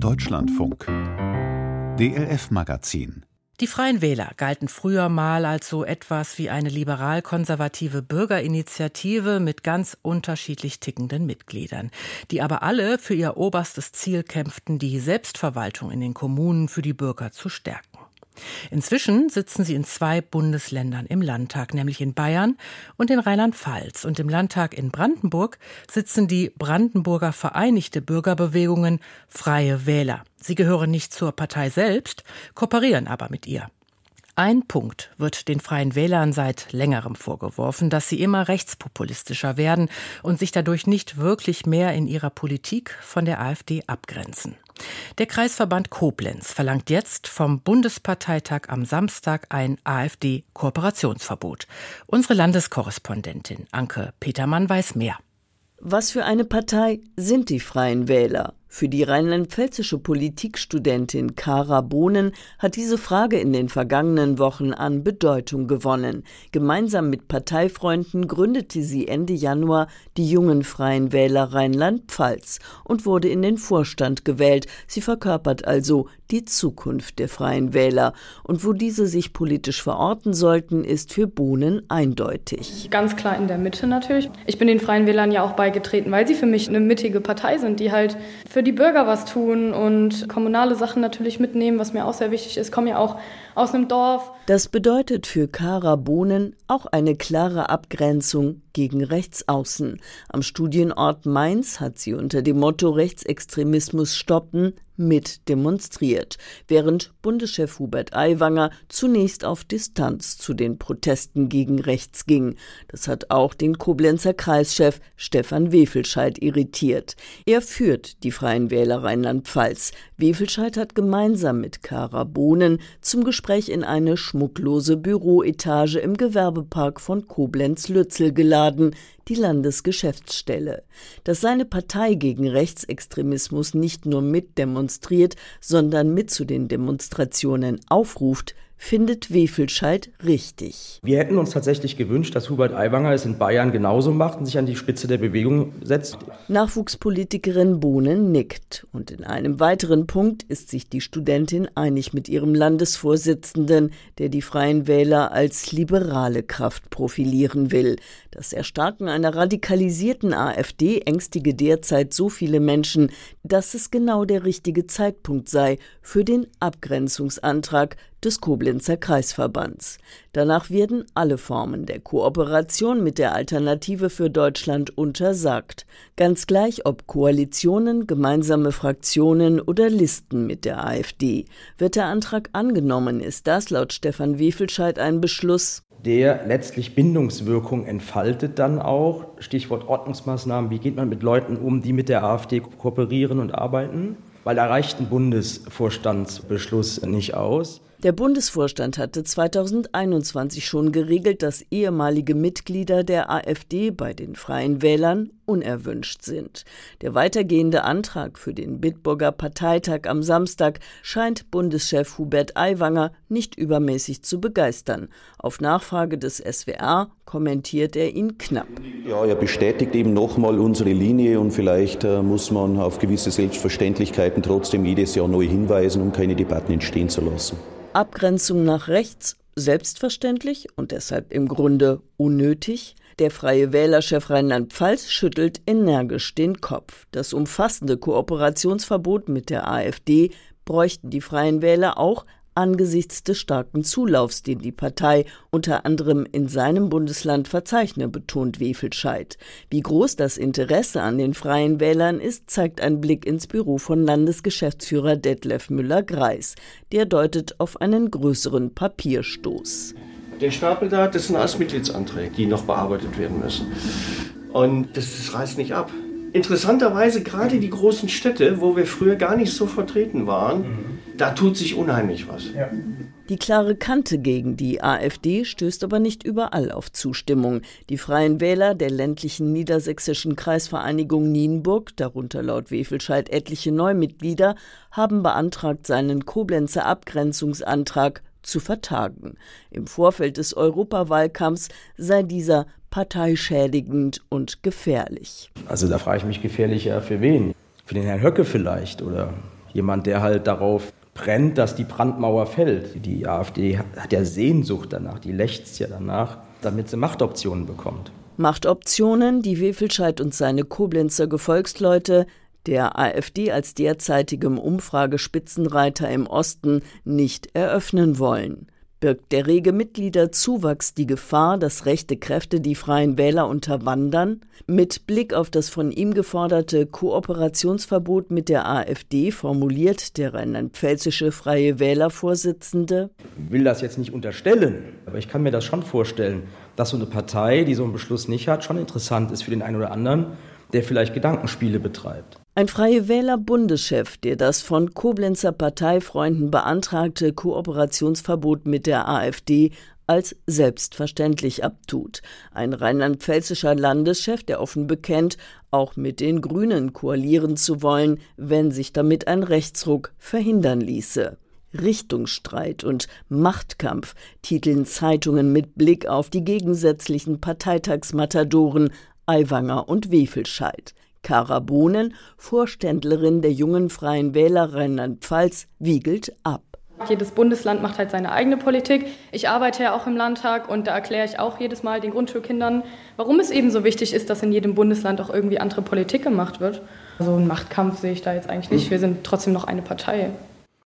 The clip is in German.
Deutschlandfunk DLF Magazin die Freien Wähler galten früher mal als so etwas wie eine liberal-konservative Bürgerinitiative mit ganz unterschiedlich tickenden Mitgliedern, die aber alle für ihr oberstes Ziel kämpften, die Selbstverwaltung in den Kommunen für die Bürger zu stärken. Inzwischen sitzen sie in zwei Bundesländern im Landtag, nämlich in Bayern und in Rheinland-Pfalz. Und im Landtag in Brandenburg sitzen die Brandenburger Vereinigte Bürgerbewegungen Freie Wähler. Sie gehören nicht zur Partei selbst, kooperieren aber mit ihr. Ein Punkt wird den Freien Wählern seit längerem vorgeworfen, dass sie immer rechtspopulistischer werden und sich dadurch nicht wirklich mehr in ihrer Politik von der AfD abgrenzen. Der Kreisverband Koblenz verlangt jetzt vom Bundesparteitag am Samstag ein AfD-Kooperationsverbot. Unsere Landeskorrespondentin Anke Petermann weiß mehr. Was für eine Partei sind die Freien Wähler? Für die rheinland-pfälzische Politikstudentin Kara Bohnen hat diese Frage in den vergangenen Wochen an Bedeutung gewonnen. Gemeinsam mit Parteifreunden gründete sie Ende Januar die Jungen Freien Wähler Rheinland-Pfalz und wurde in den Vorstand gewählt. Sie verkörpert also die Zukunft der Freien Wähler. Und wo diese sich politisch verorten sollten, ist für Bohnen eindeutig. Ganz klar in der Mitte natürlich. Ich bin den Freien Wählern ja auch beigetreten, weil sie für mich eine mittige Partei sind, die halt für für die Bürger was tun und kommunale Sachen natürlich mitnehmen, was mir auch sehr wichtig ist. Ich komme ja auch aus einem Dorf. Das bedeutet für Kara Bohnen auch eine klare Abgrenzung gegen Rechtsaußen. Am Studienort Mainz hat sie unter dem Motto Rechtsextremismus stoppen mit demonstriert, während Bundeschef Hubert Aiwanger zunächst auf Distanz zu den Protesten gegen rechts ging. Das hat auch den Koblenzer Kreischef Stefan Wefelscheid irritiert. Er führt die Freien Wähler Rheinland-Pfalz. Wefelscheid hat gemeinsam mit Kara Bohnen zum Gespräch in eine schmucklose Büroetage im Gewerbepark von Koblenz-Lützel geladen, die Landesgeschäftsstelle. Dass seine Partei gegen Rechtsextremismus nicht nur mitdemonstriert, sondern mit zu den Demonstrationen aufruft, findet Wefelscheid richtig. Wir hätten uns tatsächlich gewünscht, dass Hubert Aiwanger es in Bayern genauso macht und sich an die Spitze der Bewegung setzt. Nachwuchspolitikerin Bohnen nickt. Und in einem weiteren Punkt ist sich die Studentin einig mit ihrem Landesvorsitzenden, der die Freien Wähler als liberale Kraft profilieren will. Das Erstarken einer radikalisierten AfD ängstige derzeit so viele Menschen, dass es genau der richtige Zeitpunkt sei für den Abgrenzungsantrag des Koblenzer Kreisverbands. Danach werden alle Formen der Kooperation mit der Alternative für Deutschland untersagt, ganz gleich ob Koalitionen, gemeinsame Fraktionen oder Listen mit der AfD. Wird der Antrag angenommen, ist das laut Stefan Wefelscheid ein Beschluss, der letztlich Bindungswirkung entfaltet dann auch. Stichwort Ordnungsmaßnahmen, wie geht man mit Leuten um, die mit der AfD kooperieren und arbeiten? Weil da reicht ein Bundesvorstandsbeschluss nicht aus. Der Bundesvorstand hatte 2021 schon geregelt, dass ehemalige Mitglieder der AfD bei den Freien Wählern unerwünscht sind. Der weitergehende Antrag für den Bitburger Parteitag am Samstag scheint Bundeschef Hubert Aiwanger nicht übermäßig zu begeistern. Auf Nachfrage des SWR kommentiert er ihn knapp. Ja, er bestätigt eben nochmal unsere Linie und vielleicht äh, muss man auf gewisse Selbstverständlichkeiten trotzdem jedes Jahr neu hinweisen, um keine Debatten entstehen zu lassen. Abgrenzung nach rechts selbstverständlich und deshalb im Grunde unnötig. Der Freie Wählerchef Rheinland-Pfalz schüttelt energisch den Kopf. Das umfassende Kooperationsverbot mit der AfD bräuchten die Freien Wähler auch angesichts des starken Zulaufs, den die Partei unter anderem in seinem Bundesland verzeichne, betont Wefelscheid. Wie groß das Interesse an den Freien Wählern ist, zeigt ein Blick ins Büro von Landesgeschäftsführer Detlef Müller-Greis. Der deutet auf einen größeren Papierstoß. Der Stapel da, das sind alles Mitgliedsanträge, die noch bearbeitet werden müssen. Und das, das reißt nicht ab. Interessanterweise gerade die großen Städte, wo wir früher gar nicht so vertreten waren, mhm da tut sich unheimlich was. Ja. Die klare Kante gegen die AfD stößt aber nicht überall auf Zustimmung. Die Freien Wähler der ländlichen niedersächsischen Kreisvereinigung Nienburg, darunter laut Wefelscheid etliche Neumitglieder, haben beantragt, seinen Koblenzer Abgrenzungsantrag zu vertagen. Im Vorfeld des Europawahlkampfs sei dieser parteischädigend und gefährlich. Also da frage ich mich gefährlicher für wen? Für den Herrn Höcke vielleicht oder jemand, der halt darauf brennt, dass die Brandmauer fällt. Die AfD hat ja Sehnsucht danach, die lechzt ja danach, damit sie Machtoptionen bekommt. Machtoptionen, die Wefelscheid und seine Koblenzer Gefolgsleute der AfD als derzeitigem Umfragespitzenreiter im Osten nicht eröffnen wollen. Birgt der rege Mitgliederzuwachs die Gefahr, dass rechte Kräfte die freien Wähler unterwandern? Mit Blick auf das von ihm geforderte Kooperationsverbot mit der AfD formuliert der rheinland-pfälzische Freie Wählervorsitzende. Ich will das jetzt nicht unterstellen, aber ich kann mir das schon vorstellen, dass so eine Partei, die so einen Beschluss nicht hat, schon interessant ist für den einen oder anderen, der vielleicht Gedankenspiele betreibt. Ein Freie Wähler Bundeschef, der das von Koblenzer Parteifreunden beantragte Kooperationsverbot mit der AfD als selbstverständlich abtut. Ein rheinland-pfälzischer Landeschef, der offen bekennt, auch mit den Grünen koalieren zu wollen, wenn sich damit ein Rechtsruck verhindern ließe. Richtungsstreit und Machtkampf titeln Zeitungen mit Blick auf die gegensätzlichen Parteitagsmatadoren Aiwanger und Wefelscheid. Kara Bohnen, Vorständlerin der jungen Freien Wähler Rheinland-Pfalz, wiegelt ab. Jedes Bundesland macht halt seine eigene Politik. Ich arbeite ja auch im Landtag und da erkläre ich auch jedes Mal den Grundschulkindern, warum es eben so wichtig ist, dass in jedem Bundesland auch irgendwie andere Politik gemacht wird. So einen Machtkampf sehe ich da jetzt eigentlich nicht. Wir sind trotzdem noch eine Partei.